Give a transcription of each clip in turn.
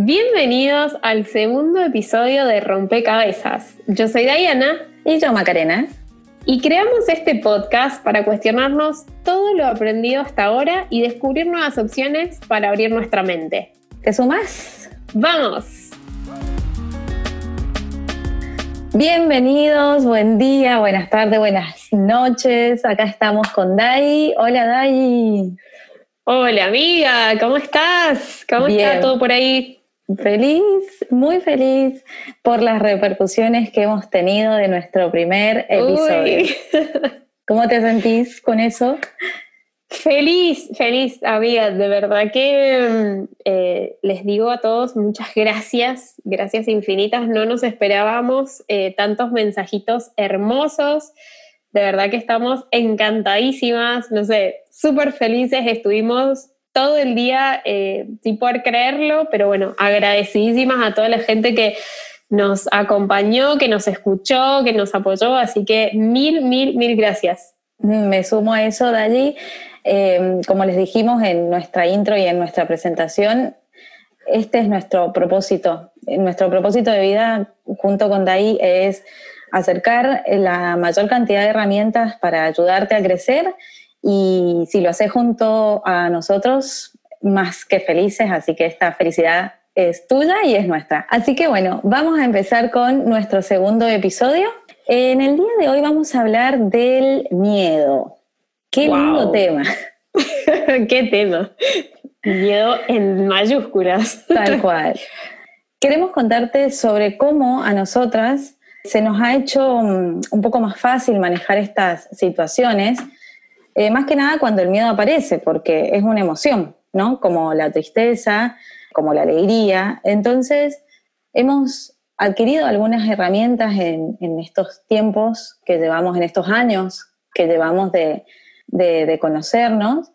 Bienvenidos al segundo episodio de Rompecabezas. Yo soy Diana. Y yo, Macarena. Y creamos este podcast para cuestionarnos todo lo aprendido hasta ahora y descubrir nuevas opciones para abrir nuestra mente. ¿Te sumas? ¡Vamos! Bienvenidos, buen día, buenas tardes, buenas noches. Acá estamos con Dai. Hola, Dai. Hola, amiga, ¿cómo estás? ¿Cómo está todo por ahí? Feliz, muy feliz por las repercusiones que hemos tenido de nuestro primer episodio. ¿Cómo te sentís con eso? Feliz, feliz, amiga. De verdad que mm, eh, les digo a todos muchas gracias, gracias infinitas. No nos esperábamos eh, tantos mensajitos hermosos. De verdad que estamos encantadísimas, no sé, súper felices. Estuvimos todo el día eh, sin poder creerlo, pero bueno, agradecidísimas a toda la gente que nos acompañó, que nos escuchó, que nos apoyó, así que mil, mil, mil gracias. Me sumo a eso, Dali. Eh, como les dijimos en nuestra intro y en nuestra presentación, este es nuestro propósito. Nuestro propósito de vida junto con DAI es acercar la mayor cantidad de herramientas para ayudarte a crecer y si lo haces junto a nosotros, más que felices, así que esta felicidad es tuya y es nuestra. Así que bueno, vamos a empezar con nuestro segundo episodio. En el día de hoy vamos a hablar del miedo. Qué lindo tema. Qué tema. Miedo en mayúsculas. Tal cual. Queremos contarte sobre cómo a nosotras se nos ha hecho mm, un poco más fácil manejar estas situaciones eh, más que nada cuando el miedo aparece, porque es una emoción, ¿no? Como la tristeza, como la alegría. Entonces, hemos adquirido algunas herramientas en, estos tiempos que llevamos, en estos años que llevamos de, de conocernos.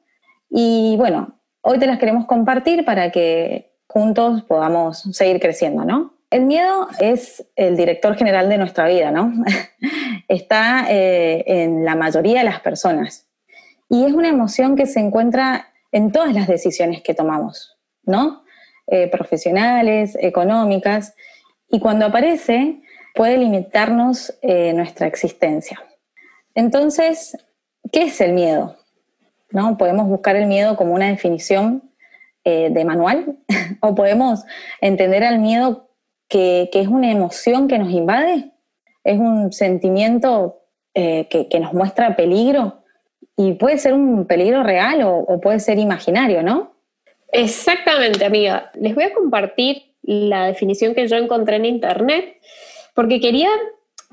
Y bueno, hoy te las queremos compartir para que juntos podamos seguir creciendo, ¿no? El miedo es el director general de nuestra vida, ¿no? Está eh, en la mayoría de las personas. Y es una emoción que se encuentra en todas las decisiones que tomamos, ¿no? Eh, profesionales, económicas, y cuando aparece puede limitarnos eh, nuestra existencia. Entonces, ¿qué es el miedo? ¿No? Podemos buscar el miedo como una definición eh, de manual o podemos entender al miedo que, es una emoción que nos invade, es un sentimiento que nos muestra peligro y puede ser un peligro real o, puede ser imaginario, ¿no? Exactamente, amiga. Les voy a compartir la definición que yo encontré en internet porque quería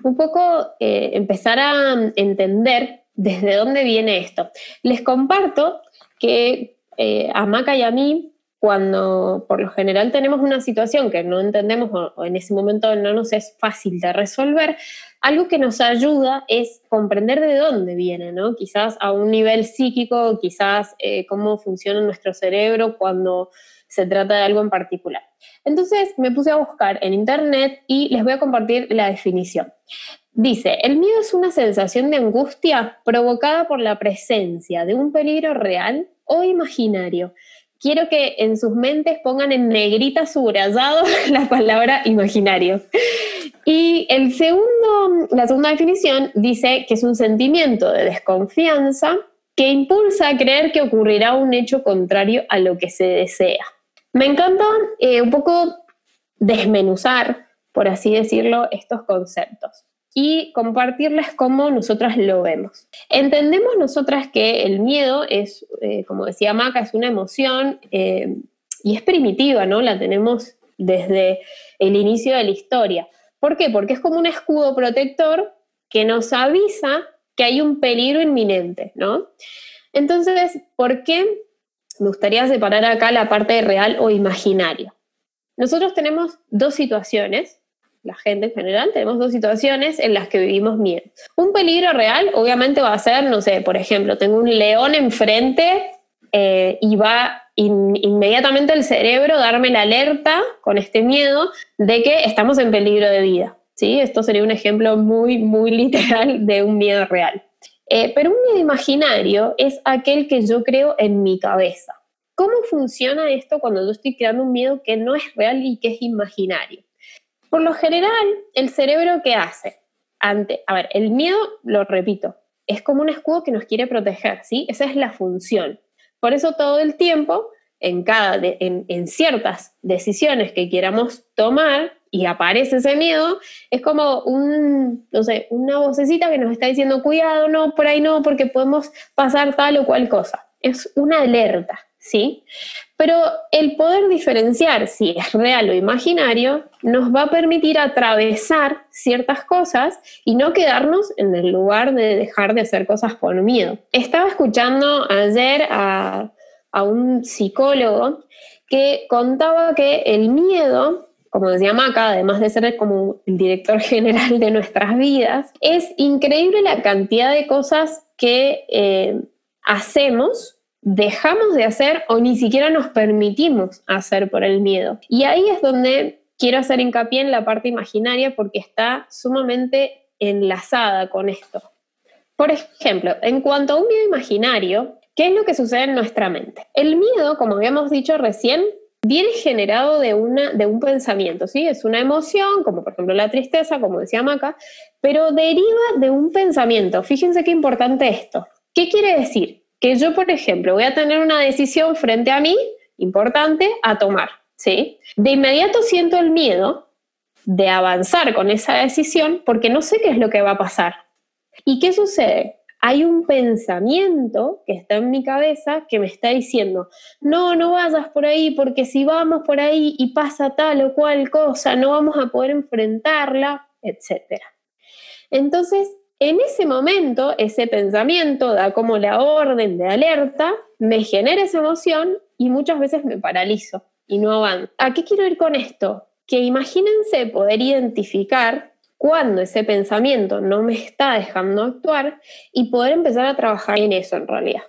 un poco eh, empezar a entender desde dónde viene esto. Les comparto que eh, a Maca y a mí, cuando por lo general tenemos una situación que no entendemos o en ese momento no nos es fácil de resolver, algo que nos ayuda es comprender de dónde viene, ¿no? Quizás a un nivel psíquico, quizás eh, cómo funciona nuestro cerebro cuando se trata de algo en particular. Entonces me puse a buscar en internet y les voy a compartir la definición. Dice, el miedo es una sensación de angustia provocada por la presencia de un peligro real o imaginario. Quiero que en sus mentes pongan en negrita subrayado la palabra imaginario. Y el segundo, la segunda definición dice que es un sentimiento de desconfianza que impulsa a creer que ocurrirá un hecho contrario a lo que se desea. Me encanta eh, un poco desmenuzar, por así decirlo, estos conceptos y compartirles cómo nosotras lo vemos. Entendemos nosotras que el miedo es, eh, como decía Maca, es una emoción eh, y es primitiva, ¿no? La tenemos desde el inicio de la historia. ¿Por qué? Porque es como un escudo protector que nos avisa que hay un peligro inminente, ¿no? Entonces, ¿por qué me gustaría separar acá la parte real o imaginaria? Nosotros tenemos dos situaciones, la gente en general, tenemos dos situaciones en las que vivimos miedo. Un peligro real, obviamente, va a ser, no sé, por ejemplo, tengo un león enfrente eh, y va inmediatamente el cerebro darme la alerta con este miedo de que estamos en peligro de vida. ¿sí? Esto sería un ejemplo muy, muy literal de un miedo real. Eh, pero un miedo imaginario es aquel que yo creo en mi cabeza. ¿cómo funciona esto cuando yo estoy creando un miedo que no es real y que es imaginario? Por lo general, el cerebro, ¿qué hace? Ante, a ver, el miedo, lo repito, es como un escudo que nos quiere proteger, ¿sí? Esa es la función. Por eso todo el tiempo, en, cada en, ciertas decisiones que queramos tomar y aparece ese miedo, es como un, no sé, una vocecita que nos está diciendo, cuidado, no, por ahí no, porque podemos pasar tal o cual cosa. Es una alerta, ¿sí? Pero el poder diferenciar si es real o imaginario nos va a permitir atravesar ciertas cosas y no quedarnos en el lugar de dejar de hacer cosas por miedo. Estaba escuchando ayer a, un psicólogo que contaba que el miedo como decía Maca, además de ser como el director general de nuestras vidas, es increíble la cantidad de cosas que eh, hacemos dejamos de hacer o ni siquiera nos permitimos hacer por el miedo. Y ahí es donde quiero hacer hincapié en la parte imaginaria porque está sumamente enlazada con esto. Por ejemplo, en cuanto a un miedo imaginario, ¿qué es lo que sucede en nuestra mente? El miedo, como habíamos dicho recién, viene generado de, una, de un pensamiento, ¿sí? Es una emoción, como por ejemplo la tristeza, como decía Maca, pero deriva de un pensamiento. Fíjense qué importante esto. ¿Qué quiere decir? Que yo, por ejemplo, voy a tener una decisión frente a mí, importante, a tomar, ¿sí? De inmediato siento el miedo de avanzar con esa decisión porque no sé qué es lo que va a pasar. ¿Y qué sucede? Hay un pensamiento que está en mi cabeza que me está diciendo, no, no vayas por ahí porque si vamos por ahí y pasa tal o cual cosa, no vamos a poder enfrentarla, etc. Entonces, en ese momento, ese pensamiento da como la orden de alerta, me genera esa emoción y muchas veces me paralizo y no avanzo. ¿A qué quiero ir con esto? Que imagínense poder identificar cuando ese pensamiento no me está dejando actuar y poder empezar a trabajar en eso en realidad.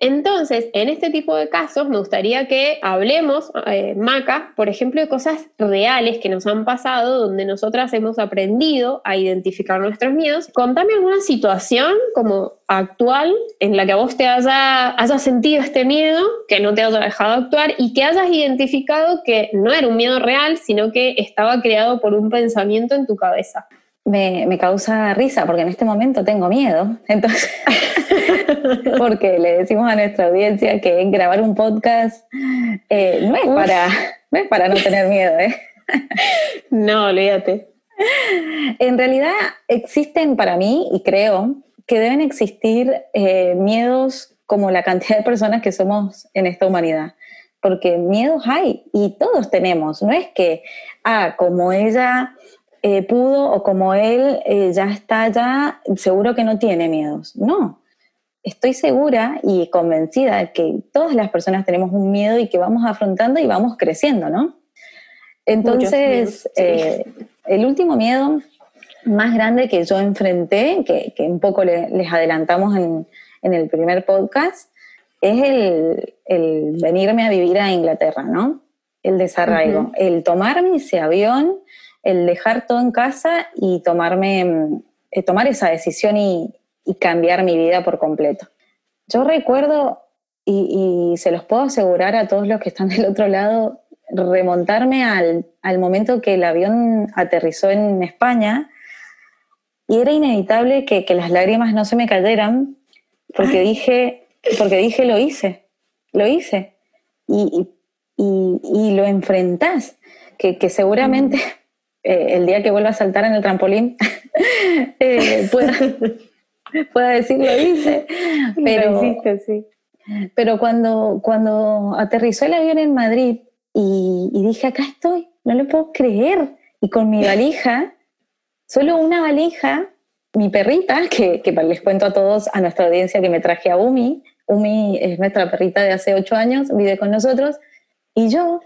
Entonces, en este tipo de casos me gustaría que hablemos, eh, Maca, por ejemplo, de cosas reales que nos han pasado donde nosotras hemos aprendido a identificar nuestros miedos. Contame alguna situación como actual en la que a vos te haya, hayas sentido este miedo, que no te haya dejado actuar y que hayas identificado que no era un miedo real, sino que estaba creado por un pensamiento en tu cabeza me, causa risa porque en este momento tengo miedo. Entonces, porque le decimos a nuestra audiencia que grabar un podcast eh, no, es para, no es para no tener miedo. ¿eh? No, olvídate. En realidad existen para mí, y creo, que deben existir eh, miedos como la cantidad de personas que somos en esta humanidad. Porque miedos hay y todos tenemos. No es que, ah, como ella eh, pudo o como él eh, ya está ya, seguro que no tiene miedos. No, estoy segura y convencida de que todas las personas tenemos un miedo y que vamos afrontando y vamos creciendo, ¿no? Entonces, eh, el último miedo más grande que yo enfrenté, que, un poco les adelantamos en, el primer podcast, es el, venirme a vivir a Inglaterra, ¿no? El desarraigo, el tomarme ese avión el dejar todo en casa y tomarme, mm, eh, tomar esa decisión y, cambiar mi vida por completo. Yo recuerdo, y, se los puedo asegurar a todos los que están del otro lado, remontarme al, momento que el avión aterrizó en España y era inevitable que, las lágrimas no se me cayeran porque dije, porque dije lo hice, lo hice. Y, lo enfrentás, que, que seguramente eh, el día que vuelva a saltar en el trampolín eh, pueda, decir lo hice. Pero, sí. pero cuando, cuando aterrizó el avión en Madrid y, dije, acá estoy, no lo puedo creer. Y con mi valija, solo una valija, mi perrita, que, que les cuento a todos, a nuestra audiencia, que me traje a Umi. Umi es nuestra perrita de hace ocho años, vive con nosotros. Y yo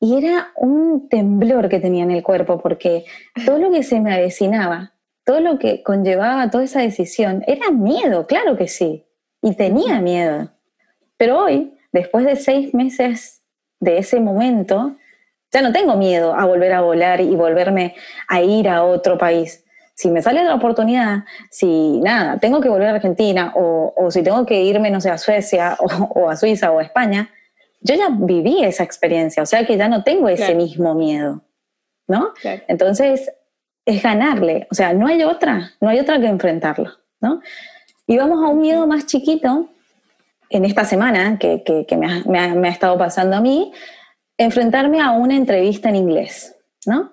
y era un temblor que tenía en el cuerpo, porque todo lo que se me avecinaba, todo lo que conllevaba toda esa decisión, era miedo, claro que sí, y tenía miedo. Pero hoy, después de seis meses de ese momento, ya no tengo miedo a volver a volar y volverme a ir a otro país. Si me sale la oportunidad, si nada, tengo que volver a Argentina o, si tengo que irme, no sé, a Suecia o, o a Suiza o a España, yo ya viví esa experiencia, o sea que ya no tengo ese mismo miedo, ¿no? Entonces, es ganarle, o sea, no hay otra, no hay otra que enfrentarlo, ¿no? Y vamos a un miedo más chiquito, en esta semana que, me, ha, estado pasando a mí, enfrentarme a una entrevista en inglés, ¿no?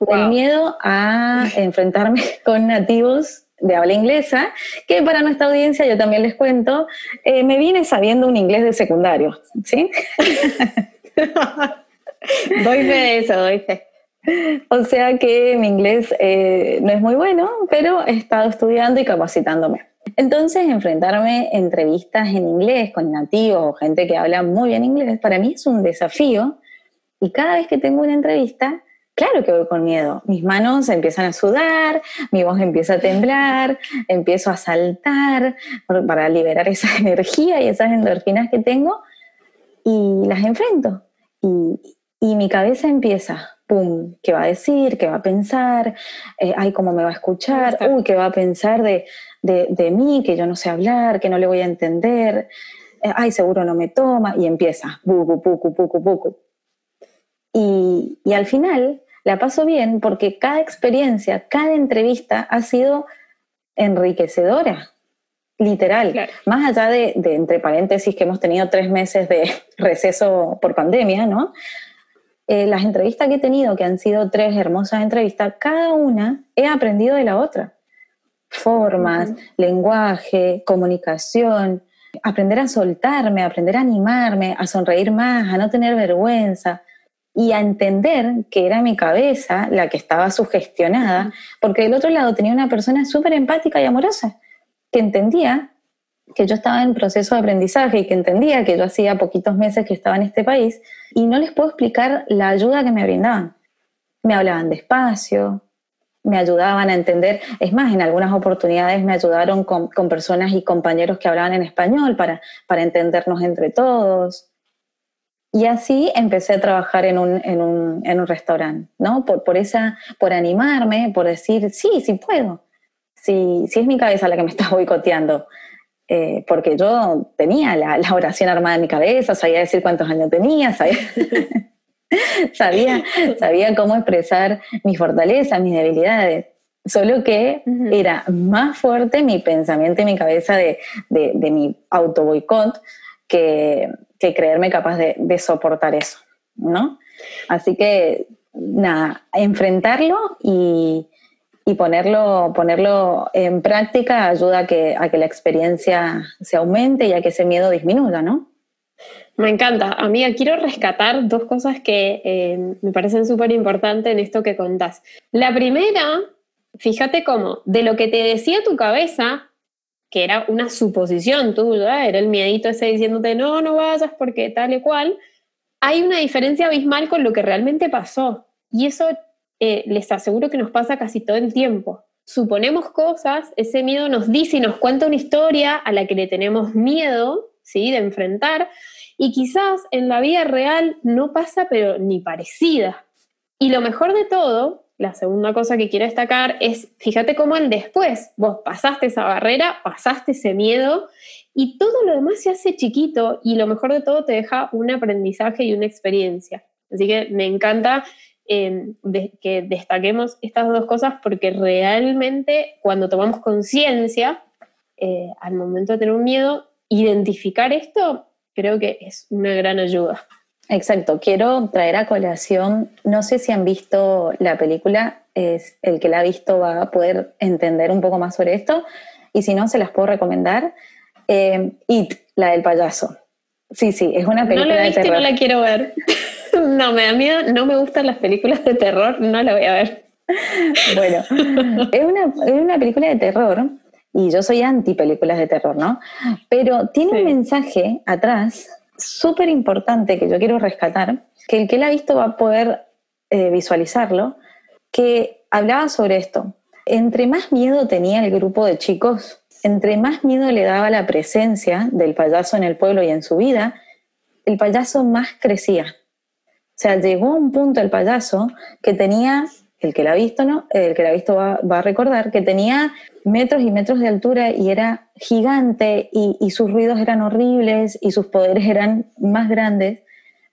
El miedo a enfrentarme con nativos de habla inglesa, que para nuestra audiencia, yo también les cuento, eh, me vine sabiendo un inglés de secundario, ¿sí? doy fe de eso, doy fe. O sea que mi inglés eh, no es muy bueno, pero he estado estudiando y capacitándome. Entonces, enfrentarme a entrevistas en inglés con nativos o gente que habla muy bien inglés, para mí es un desafío. Y cada vez que tengo una entrevista, claro que voy con miedo. Mis manos empiezan a sudar, mi voz empieza a temblar, empiezo a saltar para liberar esa energía y esas endorfinas que tengo y las enfrento. Y, y mi cabeza empieza, pum, ¿qué va a decir? ¿Qué va a pensar? Eh, ay, ¿cómo me va a escuchar? Uy, ¿qué va a pensar de, de, mí? Que yo no sé hablar, que no le voy a entender. Eh, ay, seguro no me toma. Y empieza, bucu, bucu, bucu, bucu. Y, y al final la paso bien porque cada experiencia, cada entrevista ha sido enriquecedora literal, más allá de, de, entre paréntesis, que hemos tenido tres meses de receso por pandemia, ¿no? Eh, las entrevistas que he tenido, que han sido tres hermosas entrevistas, cada una he aprendido de la otra. Formas, lenguaje, comunicación, aprender a soltarme, aprender a animarme, a sonreír más, a no tener vergüenza y a entender que era mi cabeza la que estaba sugestionada, porque del otro lado tenía una persona súper empática y amorosa, que entendía que yo estaba en proceso de aprendizaje y que entendía que yo hacía poquitos meses que estaba en este país y no les puedo explicar la ayuda que me brindaban. Me hablaban despacio, me ayudaban a entender, es más, en algunas oportunidades me ayudaron con, personas y compañeros que hablaban en español para, para entendernos entre todos. Y así empecé a trabajar en un, en un, en un restaurante, ¿no? Por, por, esa, por animarme, por decir, sí, sí puedo. Sí, sí es mi cabeza la que me está boicoteando. Eh, porque yo tenía la, oración armada en mi cabeza, sabía decir cuántos años tenía, sabía, sabía, cómo expresar mis fortalezas, mis debilidades. Solo que era más fuerte mi pensamiento y mi cabeza de, mi auto boicot que, que creerme capaz de, soportar eso, ¿no? Así que, nada, enfrentarlo y, y ponerlo, ponerlo en práctica ayuda a que, a que la experiencia se aumente y a que ese miedo disminuya, ¿no? Me encanta. Amiga, quiero rescatar dos cosas que eh, me parecen súper importantes en esto que contás. La primera, fíjate cómo, de lo que te decía tu cabeza, que era una suposición tuya, era el miedito ese diciéndote, no, no vayas porque tal y cual, hay una diferencia abismal con lo que realmente pasó. Y eso eh, les aseguro que nos pasa casi todo el tiempo. Suponemos cosas, ese miedo nos dice y nos cuenta una historia a la que le tenemos miedo, ¿sí? De enfrentar, y quizás en la vida real no pasa, pero ni parecida. Y lo mejor de todo, la segunda cosa que quiero destacar es, fíjate cómo el después, vos pasaste esa barrera, pasaste ese miedo y todo lo demás se hace chiquito y lo mejor de todo te deja un aprendizaje y una experiencia. Así que me encanta que destaquemos estas dos cosas porque realmente cuando tomamos conciencia, eh, al momento de tener un miedo, identificar esto creo que es una gran ayuda. Exacto, quiero traer a colación, no sé si han visto la película, es, el que la ha visto va a poder entender un poco más sobre esto, y si no, se las puedo recomendar. Eh, It, la del payaso. Sí, sí, es una película no la he visto de terror. Y no la quiero ver. No, me da miedo, no me gustan las películas de terror, no la voy a ver. Bueno, es una, película de terror y yo soy anti películas de terror, ¿no? Pero tiene un mensaje atrás súper importante que yo quiero rescatar, que el que la ha visto va a poder eh, visualizarlo, que hablaba sobre esto. Entre más miedo tenía el grupo de chicos, entre más miedo le daba la presencia del payaso en el pueblo y en su vida, el payaso más crecía. O sea, llegó a un punto el payaso que tenía, el que la ha visto, ¿no? El que la ha visto va, a recordar, que tenía metros y metros de altura y era gigante y, sus ruidos eran horribles y sus poderes eran más grandes.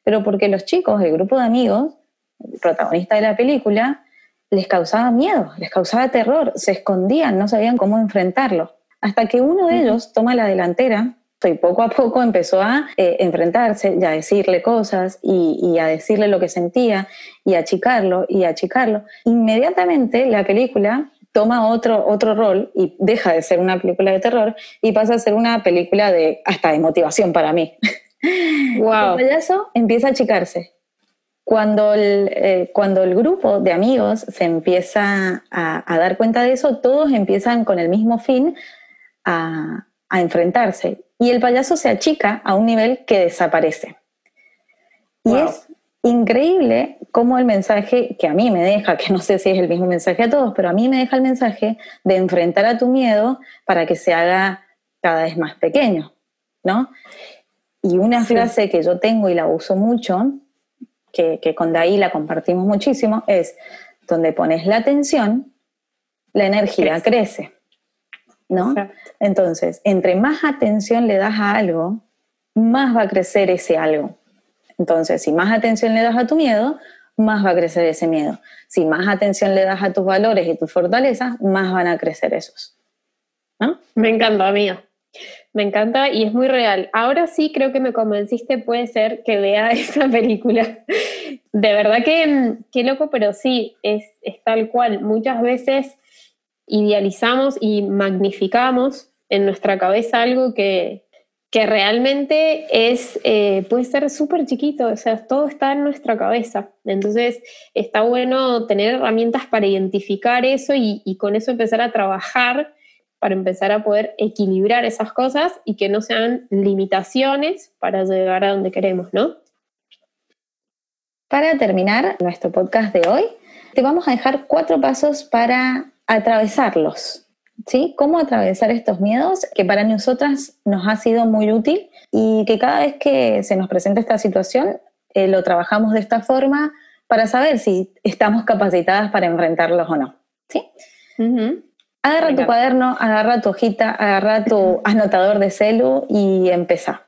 pero porque los chicos, el grupo de amigos, el protagonista de la película, les causaba miedo, les causaba terror, se escondían, no sabían cómo enfrentarlo. Hasta que uno de ellos toma la delantera y poco a poco empezó a eh, enfrentarse y a decirle cosas y, a decirle lo que sentía y a achicarlo y a achicarlo. Inmediatamente la película toma otro, otro rol y deja de ser una película de terror y pasa a ser una película de hasta de motivación para mí. Wow. El payaso empieza a achicarse. Cuando el, eh, cuando el grupo de amigos se empieza a, dar cuenta de eso, todos empiezan con el mismo fin a, a enfrentarse. Y el payaso se achica a un nivel que desaparece. Y es increíble cómo el mensaje que a mí me deja, que no sé si es el mismo mensaje a todos, pero a mí me deja el mensaje de enfrentar a tu miedo para que se haga cada vez más pequeño, ¿no? Y una frase que yo tengo y la uso mucho, que, que con Daí la compartimos muchísimo, es, donde pones la atención, la energía crece, ¿no? Entonces, entre más atención le das a algo, más va a crecer ese algo. Entonces, si más atención le das a tu miedo, más va a crecer ese miedo. Si más atención le das a tus valores y tus fortalezas, más van a crecer esos. Me encanta, amiga. Me encanta y es muy real. Ahora sí creo que me convenciste, puede ser que vea esa película. De verdad que, qué loco, pero sí, es, es tal cual. Muchas veces idealizamos y magnificamos en nuestra cabeza algo que, que realmente es, eh, puede ser súper chiquito, o sea, todo está en nuestra cabeza. Entonces, está bueno tener herramientas para identificar eso y, y, con eso empezar a trabajar, para empezar a poder equilibrar esas cosas y que no sean limitaciones para llegar a donde queremos, ¿no? Para terminar nuestro podcast de hoy, te vamos a dejar cuatro pasos para atravesarlos. ¿sí? Cómo atravesar estos miedos, que para nosotras nos ha sido muy útil y que cada vez que se nos presenta esta situación, eh, lo trabajamos de esta forma para saber si estamos capacitadas para enfrentarlos o no. ¿sí? Agarra tu cuaderno, agarra tu hojita, agarra tu anotador de celu y empezá.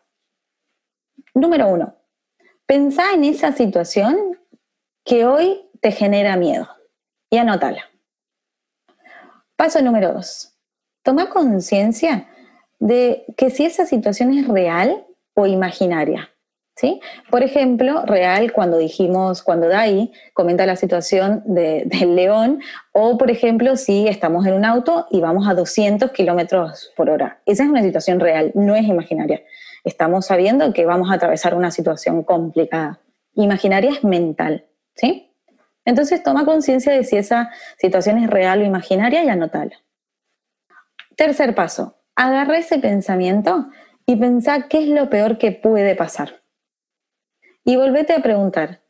Número uno, pensá en esa situación que hoy te genera miedo y anótala. Paso número dos. Toma conciencia de que si esa situación es real o imaginaria. ¿sí? Por ejemplo, real cuando dijimos, cuando Dai comenta la situación del león, o por ejemplo, si estamos en un auto y vamos a 200 kilómetros por hora. Esa es una situación real, no es imaginaria. Estamos sabiendo que vamos a atravesar una situación complicada. Imaginaria es mental, ¿sí? Entonces toma conciencia de si esa situación es real o imaginaria y anótala. Tercer paso, agarra ese pensamiento y pensá qué es lo peor que puede pasar. Y volvete a preguntar,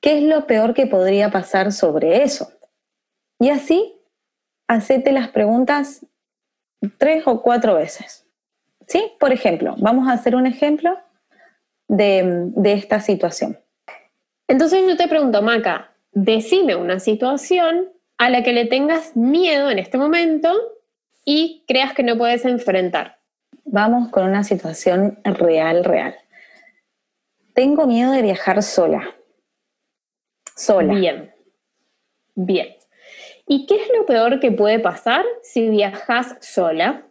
¿qué es lo peor que podría pasar sobre eso? Y así, hacete las preguntas tres o cuatro veces. ¿Sí? Por ejemplo, vamos a hacer un ejemplo de, de esta situación. Entonces yo te pregunto, Maca, decime una situación a la que le tengas miedo en este momento y creas que no puedes enfrentar. Vamos con una situación real, real. Tengo miedo de viajar sola. Sola. Bien. Bien. ¿Y qué es lo peor que puede pasar si viajas sola?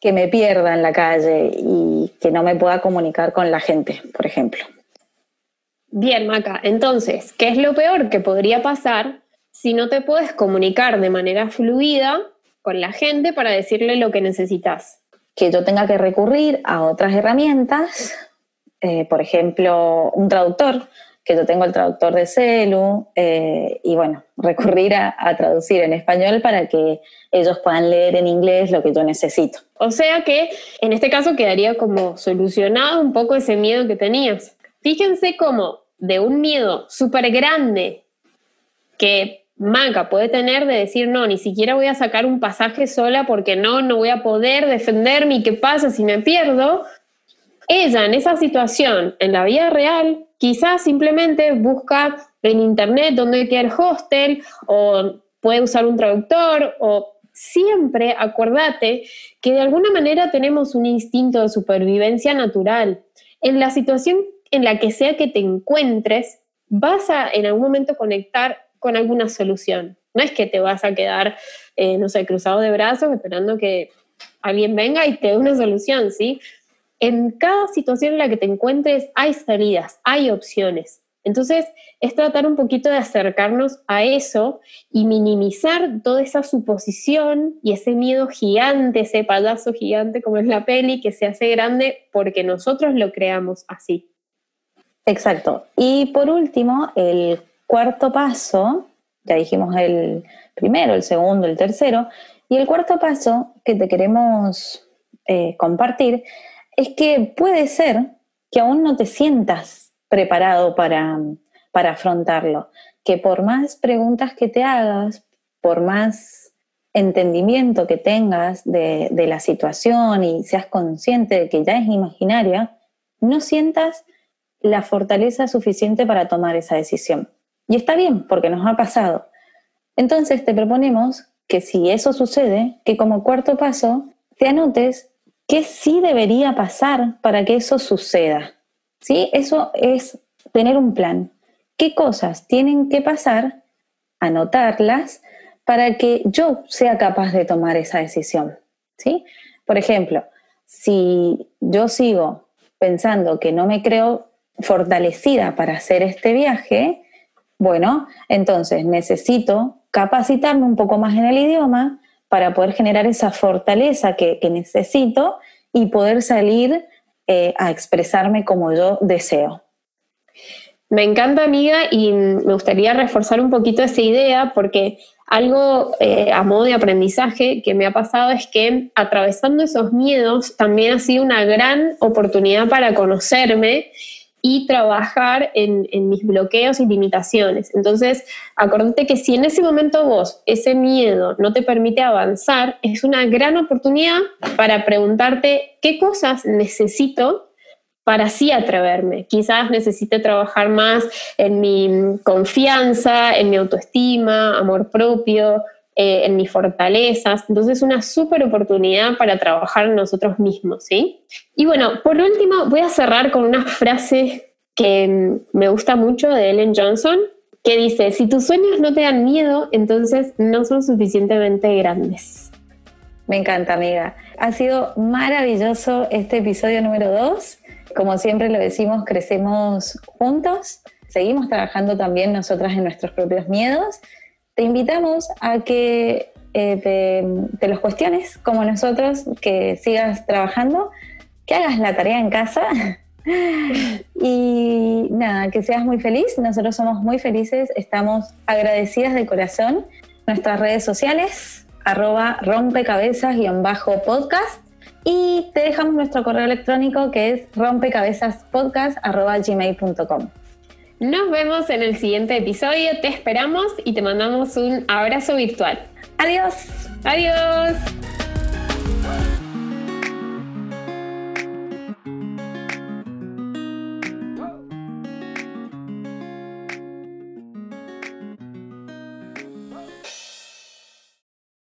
Que me pierda en la calle y que no me pueda comunicar con la gente, por ejemplo. Bien, Maca. Entonces, ¿qué es lo peor que podría pasar si no te puedes comunicar de manera fluida con la gente para decirle lo que necesitas? Que yo tenga que recurrir a otras herramientas, eh, por ejemplo, un traductor, que yo tengo el traductor de celu, eh, y bueno, recurrir a, a, traducir en español para que ellos puedan leer en inglés lo que yo necesito. O sea que en este caso quedaría como solucionado un poco ese miedo que tenías. Fíjense cómo de un miedo súper grande que Maca puede tener de decir, no, ni siquiera voy a sacar un pasaje sola porque no, no voy a poder defenderme y qué pasa si me pierdo. Ella en esa situación, en la vida real, quizás simplemente busca en internet dónde queda el hostel o puede usar un traductor o siempre acuérdate que de alguna manera tenemos un instinto de supervivencia natural en la situación en la que sea que te encuentres, vas a en algún momento conectar con alguna solución. No es que te vas a quedar, eh, no sé, cruzado de brazos esperando que alguien venga y te dé una solución, ¿sí? En cada situación en la que te encuentres hay salidas, hay opciones. Entonces, es tratar un poquito de acercarnos a eso y minimizar toda esa suposición y ese miedo gigante, ese payaso gigante como es la peli, que se hace grande porque nosotros lo creamos así. Exacto. Y por último, el cuarto paso, ya dijimos el primero, el segundo, el tercero, y el cuarto paso que te queremos eh, compartir es que puede ser que aún no te sientas preparado para, para afrontarlo. Que por más preguntas que te hagas, por más entendimiento que tengas de, de, la situación y seas consciente de que ya es imaginaria, no sientas la fortaleza suficiente para tomar esa decisión. Y está bien, porque nos ha pasado. Entonces te proponemos que si eso sucede, que como cuarto paso te anotes qué sí debería pasar para que eso suceda. ¿sí? Eso es tener un plan. ¿Qué cosas tienen que pasar? Anotarlas para que yo sea capaz de tomar esa decisión, ¿sí? Por ejemplo, si yo sigo pensando que no me creo fortalecida para hacer este viaje, bueno, entonces necesito capacitarme un poco más en el idioma para poder generar esa fortaleza que, necesito y poder salir eh, a expresarme como yo deseo. Me encanta, amiga, y me gustaría reforzar un poquito esa idea porque algo eh, a modo de aprendizaje que me ha pasado es que atravesando esos miedos también ha sido una gran oportunidad para conocerme y trabajar en, mis bloqueos y limitaciones. Entonces, acordate que si en ese momento vos, ese miedo no te permite avanzar, es una gran oportunidad para preguntarte qué cosas necesito para así atreverme. Quizás necesite trabajar más en mi confianza, en mi autoestima, amor propio, eh, en mis fortalezas. Entonces, es una súper oportunidad para trabajar en nosotros mismos, ¿sí? Y bueno, por último, voy a cerrar con una frase que mm, me gusta mucho de Ellen Johnson, que dice, si tus sueños no te dan miedo, entonces no son suficientemente grandes. Me encanta, amiga. Ha sido maravilloso este episodio número 2. Como siempre lo decimos, crecemos juntos, seguimos trabajando también nosotras en nuestros propios miedos te invitamos a que eh, te, los cuestiones como nosotros, que sigas trabajando, que hagas la tarea en casa y nada, que seas muy feliz. Nosotros somos muy felices, estamos agradecidas de corazón. Nuestras redes sociales, arroba rompecabezas-podcast y te dejamos nuestro correo electrónico que es rompecabezaspodcast.gmail.com. Nos vemos en el siguiente episodio, te esperamos y te mandamos un abrazo virtual. Adiós. Adiós.